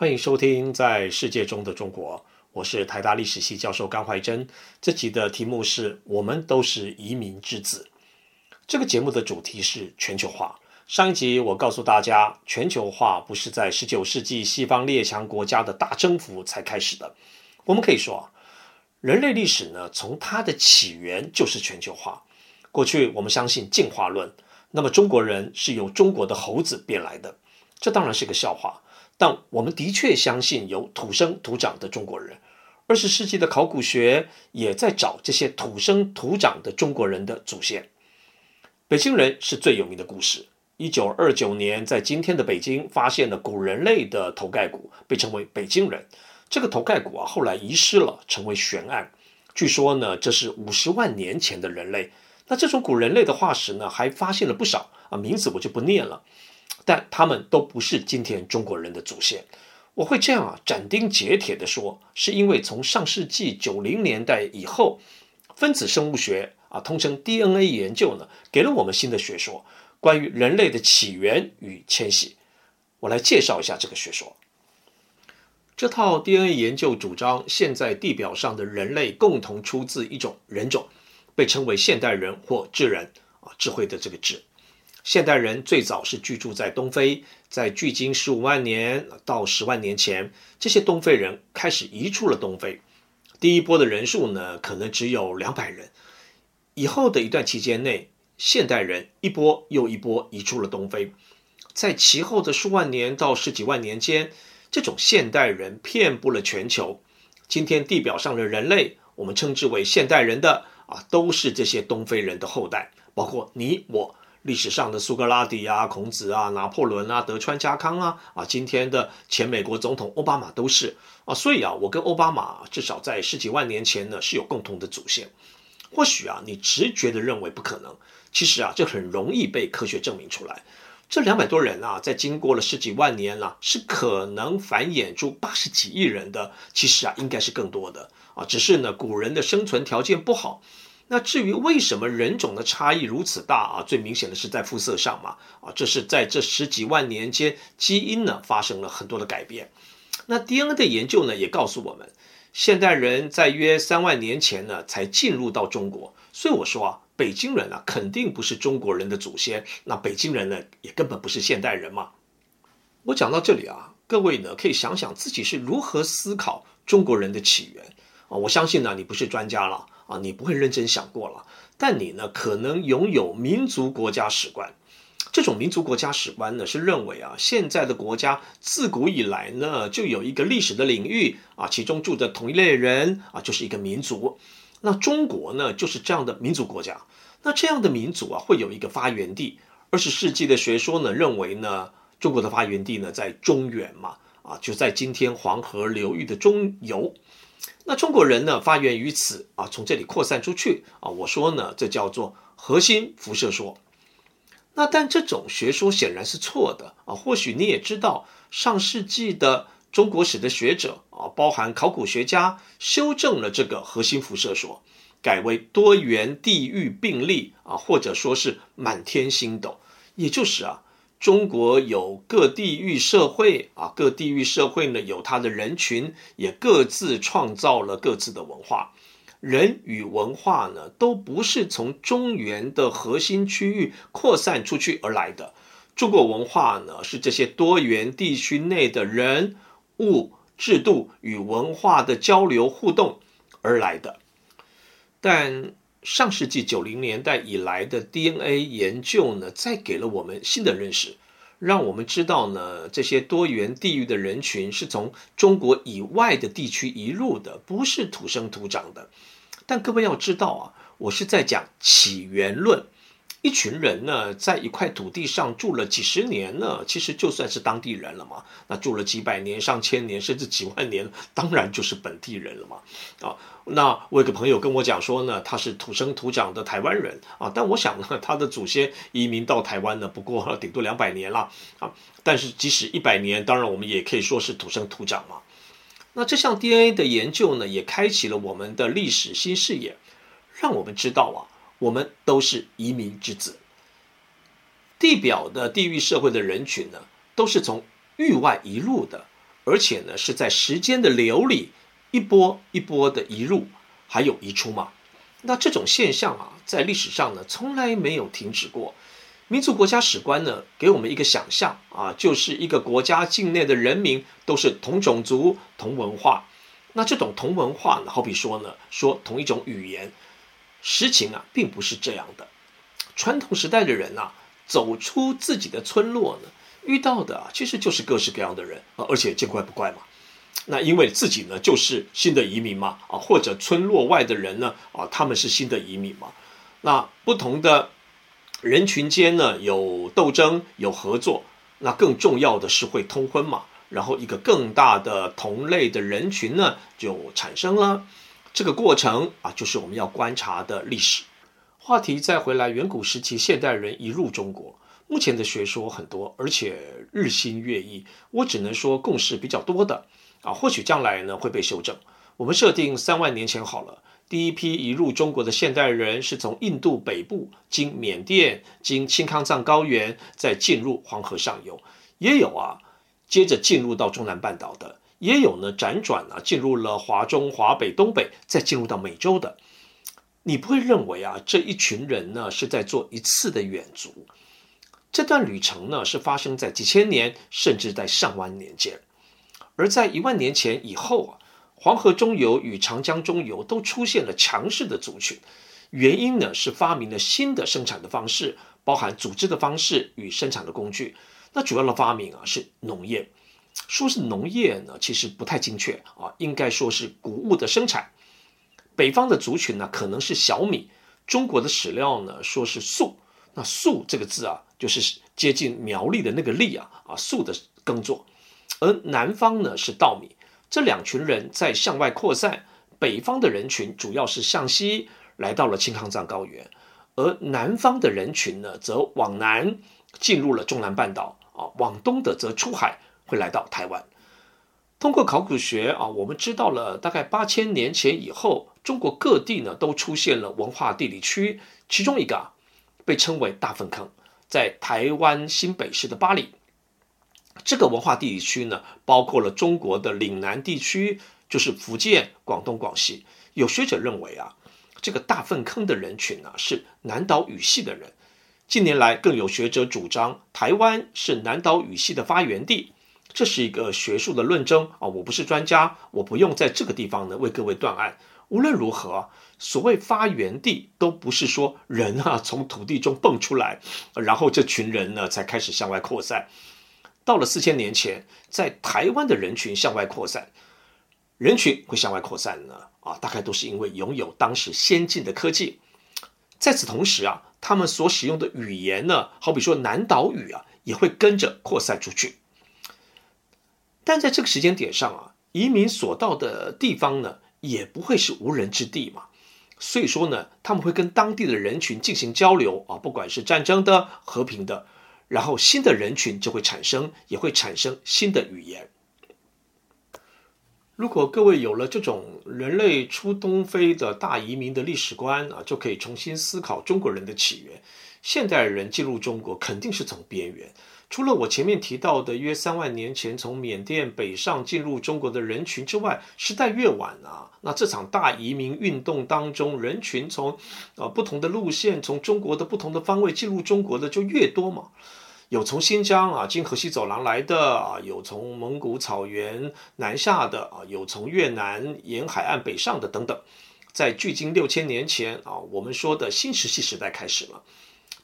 欢迎收听《在世界中的中国》，我是台大历史系教授甘怀真。这集的题目是我们都是移民之子。这个节目的主题是全球化。上一集我告诉大家，全球化不是在十九世纪西方列强国家的大征服才开始的。我们可以说，人类历史呢，从它的起源就是全球化。过去我们相信进化论，那么中国人是由中国的猴子变来的，这当然是个笑话。但我们的确相信有土生土长的中国人。二十世纪的考古学也在找这些土生土长的中国人的祖先。北京人是最有名的故事。一九二九年，在今天的北京发现了古人类的头盖骨，被称为北京人。这个头盖骨啊，后来遗失了，成为悬案。据说呢，这是五十万年前的人类。那这种古人类的化石呢，还发现了不少啊，名字我就不念了。但他们都不是今天中国人的祖先。我会这样啊，斩钉截铁地说，是因为从上世纪九零年代以后，分子生物学啊，通称 DNA 研究呢，给了我们新的学说，关于人类的起源与迁徙。我来介绍一下这个学说。这套 DNA 研究主张，现在地表上的人类共同出自一种人种，被称为现代人或智人啊，智慧的这个智。现代人最早是居住在东非，在距今十五万年到十万年前，这些东非人开始移出了东非。第一波的人数呢，可能只有两百人。以后的一段期间内，现代人一波又一波移出了东非。在其后的数万年到十几万年间，这种现代人遍布了全球。今天地表上的人类，我们称之为现代人的啊，都是这些东非人的后代，包括你我。历史上的苏格拉底啊、孔子啊、拿破仑啊、德川家康啊，啊，今天的前美国总统奥巴马都是啊，所以啊，我跟奥巴马至少在十几万年前呢是有共同的祖先。或许啊，你直觉的认为不可能，其实啊，这很容易被科学证明出来。这两百多人啊，在经过了十几万年了，是可能繁衍出八十几亿人的。其实啊，应该是更多的啊，只是呢，古人的生存条件不好。那至于为什么人种的差异如此大啊？最明显的是在肤色上嘛啊，这是在这十几万年间，基因呢发生了很多的改变。那 DNA 的研究呢也告诉我们，现代人在约三万年前呢才进入到中国，所以我说啊，北京人啊肯定不是中国人的祖先，那北京人呢也根本不是现代人嘛。我讲到这里啊，各位呢可以想想自己是如何思考中国人的起源啊。我相信呢你不是专家了。啊，你不会认真想过了，但你呢，可能拥有民族国家史观。这种民族国家史观呢，是认为啊，现在的国家自古以来呢，就有一个历史的领域啊，其中住着同一类人啊，就是一个民族。那中国呢，就是这样的民族国家。那这样的民族啊，会有一个发源地。二十世纪的学说呢，认为呢，中国的发源地呢，在中原嘛，啊，就在今天黄河流域的中游。那中国人呢，发源于此啊，从这里扩散出去啊。我说呢，这叫做核心辐射说。那但这种学说显然是错的啊。或许你也知道，上世纪的中国史的学者啊，包含考古学家，修正了这个核心辐射说，改为多元地域并立啊，或者说是满天星斗，也就是啊。中国有各地域社会啊，各地域社会呢，有它的人群，也各自创造了各自的文化。人与文化呢，都不是从中原的核心区域扩散出去而来的。中国文化呢，是这些多元地区内的人物制度与文化的交流互动而来的。但上世纪九零年代以来的 DNA 研究呢，再给了我们新的认识，让我们知道呢，这些多元地域的人群是从中国以外的地区移入的，不是土生土长的。但各位要知道啊，我是在讲起源论。一群人呢，在一块土地上住了几十年呢，其实就算是当地人了嘛。那住了几百年、上千年，甚至几万年，当然就是本地人了嘛。啊，那我有个朋友跟我讲说呢，他是土生土长的台湾人啊，但我想呢，他的祖先移民到台湾呢，不过顶多两百年了啊。但是即使一百年，当然我们也可以说是土生土长嘛。那这项 DNA 的研究呢，也开启了我们的历史新视野，让我们知道啊。我们都是移民之子。地表的地域社会的人群呢，都是从域外移入的，而且呢是在时间的流里一波一波的移入，还有移出嘛。那这种现象啊，在历史上呢从来没有停止过。民族国家史观呢，给我们一个想象啊，就是一个国家境内的人民都是同种族、同文化。那这种同文化呢，好比说呢，说同一种语言，实情啊，并不是这样的。传统时代的人啊，走出自己的村落呢，遇到的啊，其实就是各式各样的人啊，而且见怪不怪嘛。那因为自己呢，就是新的移民嘛，啊，或者村落外的人呢，啊，他们是新的移民嘛。那不同的。人群间呢，有斗争，有合作，那更重要的是会通婚嘛，然后一个更大的同类的人群呢就产生了。这个过程啊，就是我们要观察的历史话题。再回来，远古时期现代人移入中国，目前的学说很多，而且日新月异。我只能说共识比较多的啊，或许将来呢会被修正。我们设定三万年前好了。第一批移入中国的现代人是从印度北部经缅甸、经青康藏高原，再进入黄河上游，也有啊，接着进入到中南半岛的，也有呢辗转啊进入了华中、华北、东北，再进入到美洲的。你不会认为啊这一群人呢是在做一次的远足，这段旅程呢是发生在几千年，甚至在上万年间，而在一万年前以后啊。黄河中游与长江中游都出现了强势的族群，原因呢是发明了新的生产的方式，包含组织的方式与生产的工具。那主要的发明啊是农业，说是农业呢其实不太精确啊，应该说是谷物的生产。北方的族群呢可能是小米，中国的史料呢说是粟，那粟这个字啊就是接近苗栗的那个栗啊啊粟的耕作，而南方呢是稻米。这两群人在向外扩散，北方的人群主要是向西来到了青康藏高原，而南方的人群呢，则往南进入了中南半岛啊，往东的则出海会来到台湾。通过考古学啊，我们知道了大概八千年前以后，中国各地呢都出现了文化地理区，其中一个啊被称为大粪坑，在台湾新北市的八里。这个文化地理区呢，包括了中国的岭南地区，就是福建、广东、广西。有学者认为啊，这个大粪坑的人群呢，是南岛语系的人。近年来，更有学者主张台湾是南岛语系的发源地，这是一个学术的论争啊。我不是专家，我不用在这个地方呢为各位断案。无论如何，所谓发源地，都不是说人啊从土地中蹦出来，然后这群人呢才开始向外扩散。到了四千年前，在台湾的人群向外扩散，人群会向外扩散呢？啊，大概都是因为拥有当时先进的科技。在此同时啊，他们所使用的语言呢，好比说南岛语啊，也会跟着扩散出去。但在这个时间点上啊，移民所到的地方呢，也不会是无人之地嘛。所以说呢，他们会跟当地的人群进行交流啊，不管是战争的、和平的。然后新的人群就会产生，也会产生新的语言。如果各位有了这种人类出东非的大移民的历史观啊，就可以重新思考中国人的起源。现代人进入中国肯定是从边缘，除了我前面提到的约三万年前从缅甸北上进入中国的人群之外，时代越晚啊，那这场大移民运动当中，人群从呃不同的路线，从中国的不同的方位进入中国的就越多嘛。有从新疆啊，经河西走廊来的啊，有从蒙古草原南下的啊，有从越南沿海岸北上的等等。在距今六千年前啊，我们说的新石器时代开始了，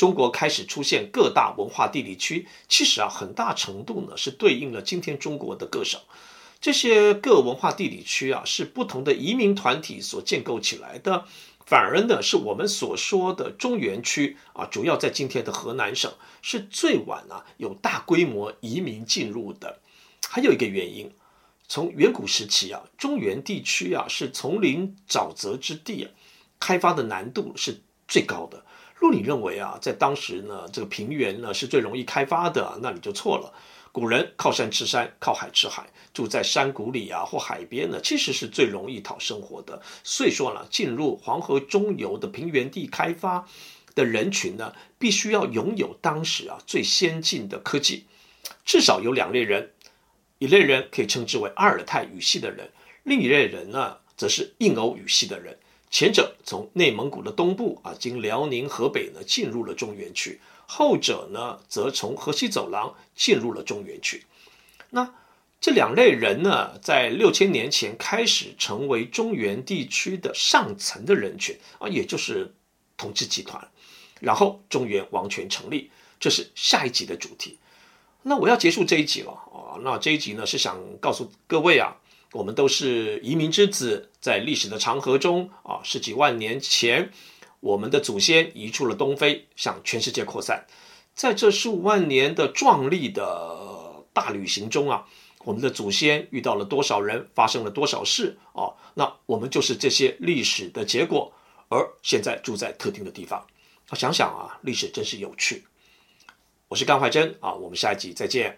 中国开始出现各大文化地理区。其实啊，很大程度呢是对应了今天中国的各省。这些各文化地理区啊，是不同的移民团体所建构起来的。反而呢，是我们所说的中原区啊，主要在今天的河南省是最晚啊有大规模移民进入的。还有一个原因，从远古时期啊，中原地区啊是丛林沼泽之地啊，开发的难度是最高的。若你认为啊，在当时呢，这个平原呢是最容易开发的，那你就错了。古人靠山吃山，靠海吃海，住在山谷里啊或海边呢，其实是最容易讨生活的。所以说呢，进入黄河中游的平原地开发的人群呢，必须要拥有当时啊最先进的科技。至少有两类人，一类人可以称之为阿尔泰语系的人，另一类人呢，则是印欧语系的人。前者从内蒙古的东部啊，经辽宁、河北呢，进入了中原区；后者呢，则从河西走廊进入了中原区。那这两类人呢，在六千年前开始成为中原地区的上层的人群啊，也就是统治集团。然后中原王权成立，这是下一集的主题。那我要结束这一集了啊！那这一集呢，是想告诉各位啊。我们都是移民之子，在历史的长河中啊，十几万年前，我们的祖先移出了东非，向全世界扩散。在这十五万年的壮丽的大旅行中啊，我们的祖先遇到了多少人，发生了多少事啊？那我们就是这些历史的结果，而现在住在特定的地方。想想啊，历史真是有趣。我是甘怀真啊，我们下一集再见。